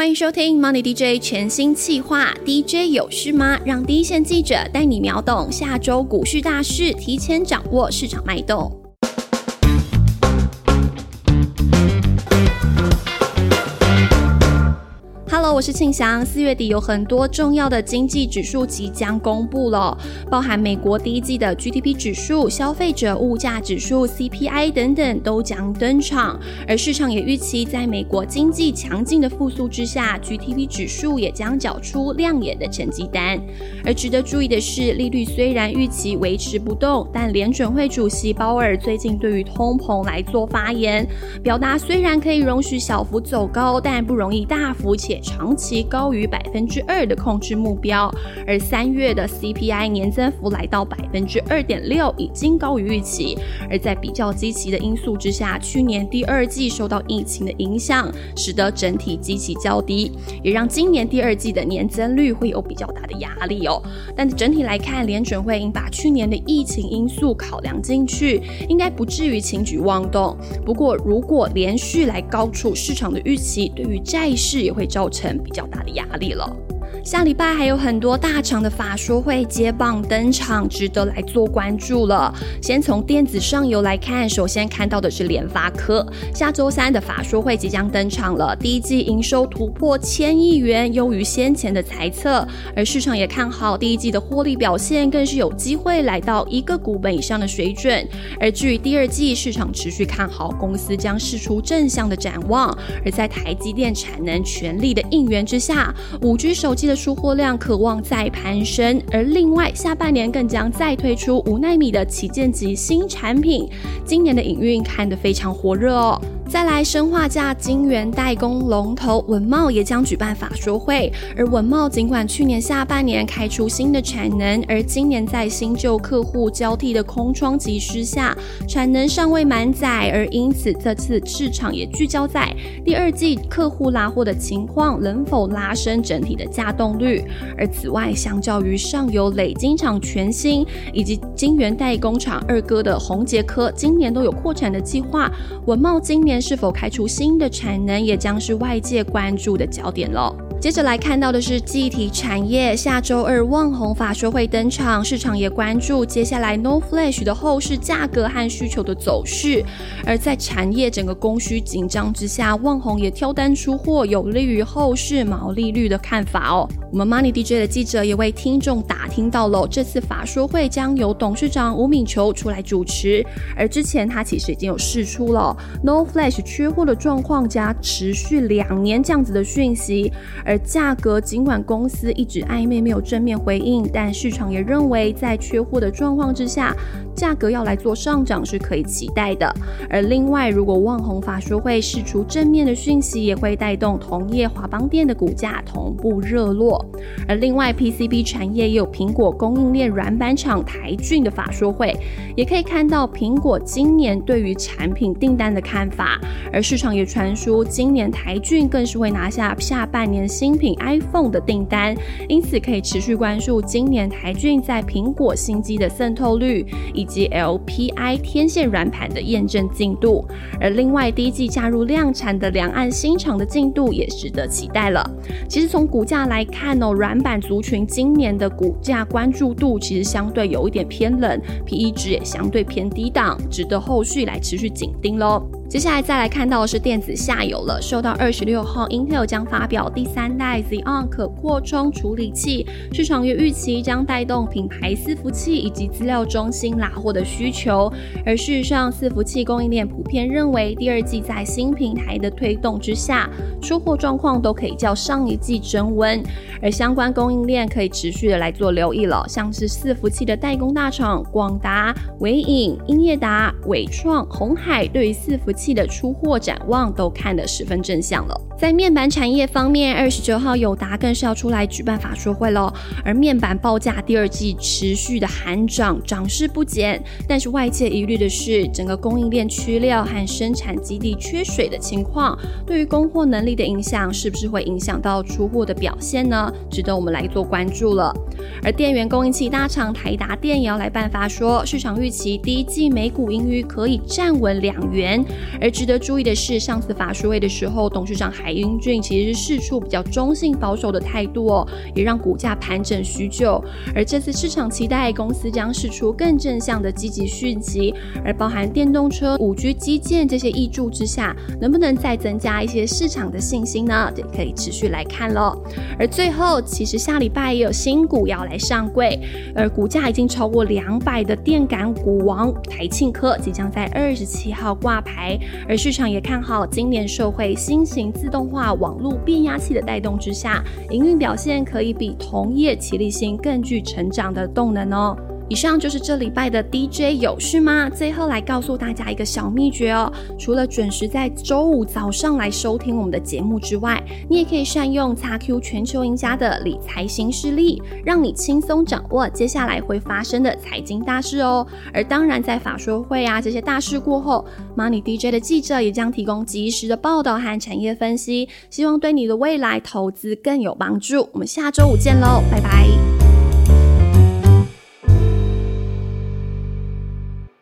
欢迎收听 Money DJ 全新企划，DJ 有事吗？让第一线记者带你秒懂下周股市大事，提前掌握市场脉动。我是庆祥。四月底有很多重要的经济指数即将公布了，包含美国第一季的 GDP 指数、消费者物价指数 CPI 等等都将登场。而市场也预期，在美国经济强劲的复苏之下，GDP 指数也将缴出亮眼的成绩单。而值得注意的是，利率虽然预期维持不动，但联准会主席鲍尔最近对于通膨来做发言，表达虽然可以容许小幅走高，但不容易大幅且。长期高于百分之二的控制目标，而三月的 CPI 年增幅来到百分之二点六，已经高于预期。而在比较积极的因素之下，去年第二季受到疫情的影响，使得整体积极较低，也让今年第二季的年增率会有比较大的压力哦。但整体来看，联准会应把去年的疫情因素考量进去，应该不至于轻举妄动。不过，如果连续来高出市场的预期，对于债市也会造成比较大的压力了。下礼拜还有很多大厂的法说会接棒登场，值得来做关注了。先从电子上游来看，首先看到的是联发科，下周三的法说会即将登场了。第一季营收突破千亿元，优于先前的猜测，而市场也看好第一季的获利表现，更是有机会来到一个股本以上的水准。而至于第二季，市场持续看好公司将试出正向的展望。而在台积电产能全力的应援之下，五 G 手机。的出货量渴望再攀升，而另外下半年更将再推出五纳米的旗舰级新产品，今年的影运看得非常火热哦。再来，生化价晶源代工龙头文茂也将举办法说会。而文茂尽管去年下半年开出新的产能，而今年在新旧客户交替的空窗期之下，产能尚未满载，而因此这次市场也聚焦在第二季客户拉货的情况能否拉升整体的价动率。而此外，相较于上游累晶厂全新以及晶源代工厂二哥的宏杰科今年都有扩产的计划，文茂今年。是否开出新的产能，也将是外界关注的焦点了。接着来看到的是记忆体产业，下周二旺宏法说会登场，市场也关注接下来 No Flash 的后市价格和需求的走势。而在产业整个供需紧张之下，旺宏也挑单出货，有利于后市毛利率的看法哦。我们 Money DJ 的记者也为听众打听到了，这次法说会将由董事长吴敏球出来主持，而之前他其实已经有释出了 No Flash 缺货的状况加持续两年这样子的讯息。而价格尽管公司一直暧昧没有正面回应，但市场也认为在缺货的状况之下，价格要来做上涨是可以期待的。而另外，如果旺宏法说会释出正面的讯息，也会带动同业华邦电的股价同步热络。而另外，PCB 产业也有苹果供应链软板厂台骏的法说会，也可以看到苹果今年对于产品订单的看法。而市场也传出，今年台骏更是会拿下下半年。新品 iPhone 的订单，因此可以持续关注今年台骏在苹果新机的渗透率，以及 LPI 天线软盘的验证进度。而另外，第一季加入量产的两岸新厂的进度也值得期待了。其实从股价来看哦，软板族群今年的股价关注度其实相对有一点偏冷，PE 值也相对偏低档，值得后续来持续紧盯喽。接下来再来看到的是电子下游了。受到二十六号，Intel 将发表第三代 Xeon 可扩充处理器，市场也预期将带动品牌伺服器以及资料中心拿货的需求。而事实上，伺服器供应链普遍认为，第二季在新平台的推动之下，出货状况都可以较上一季增温。而相关供应链可以持续的来做留意了，像是伺服器的代工大厂广达、伟影、英业达、伟创、红海，对于伺服器器的出货展望都看得十分正向了。在面板产业方面，二十九号友达更是要出来举办法说会喽。而面板报价第二季持续的喊涨，涨势不减。但是外界疑虑的是，整个供应链缺料和生产基地缺水的情况，对于供货能力的影响，是不是会影响到出货的表现？呢？值得我们来做关注了。而电源供应器大厂台达电也要来办法说，市场预期第一季每股盈余可以站稳两元。而值得注意的是，上次法说会的时候，董事长海英俊其实是释出比较中性保守的态度哦，也让股价盘整许久。而这次市场期待公司将释出更正向的积极讯息，而包含电动车、五 G 基建这些益助之下，能不能再增加一些市场的信心呢？这可以持续来看喽。而最后，其实下礼拜也有新股要来台上柜，而股价已经超过两百的电感股王台庆科即将在二十七号挂牌，而市场也看好今年社会新型自动化网络变压器的带动之下，营运表现可以比同业齐力新更具成长的动能哦。以上就是这礼拜的 DJ 有事吗？最后来告诉大家一个小秘诀哦，除了准时在周五早上来收听我们的节目之外，你也可以善用 XQ 全球赢家的理财新势力，让你轻松掌握接下来会发生的财经大事哦。而当然，在法说会啊这些大事过后，Money DJ 的记者也将提供及时的报道和产业分析，希望对你的未来投资更有帮助。我们下周五见喽，拜拜。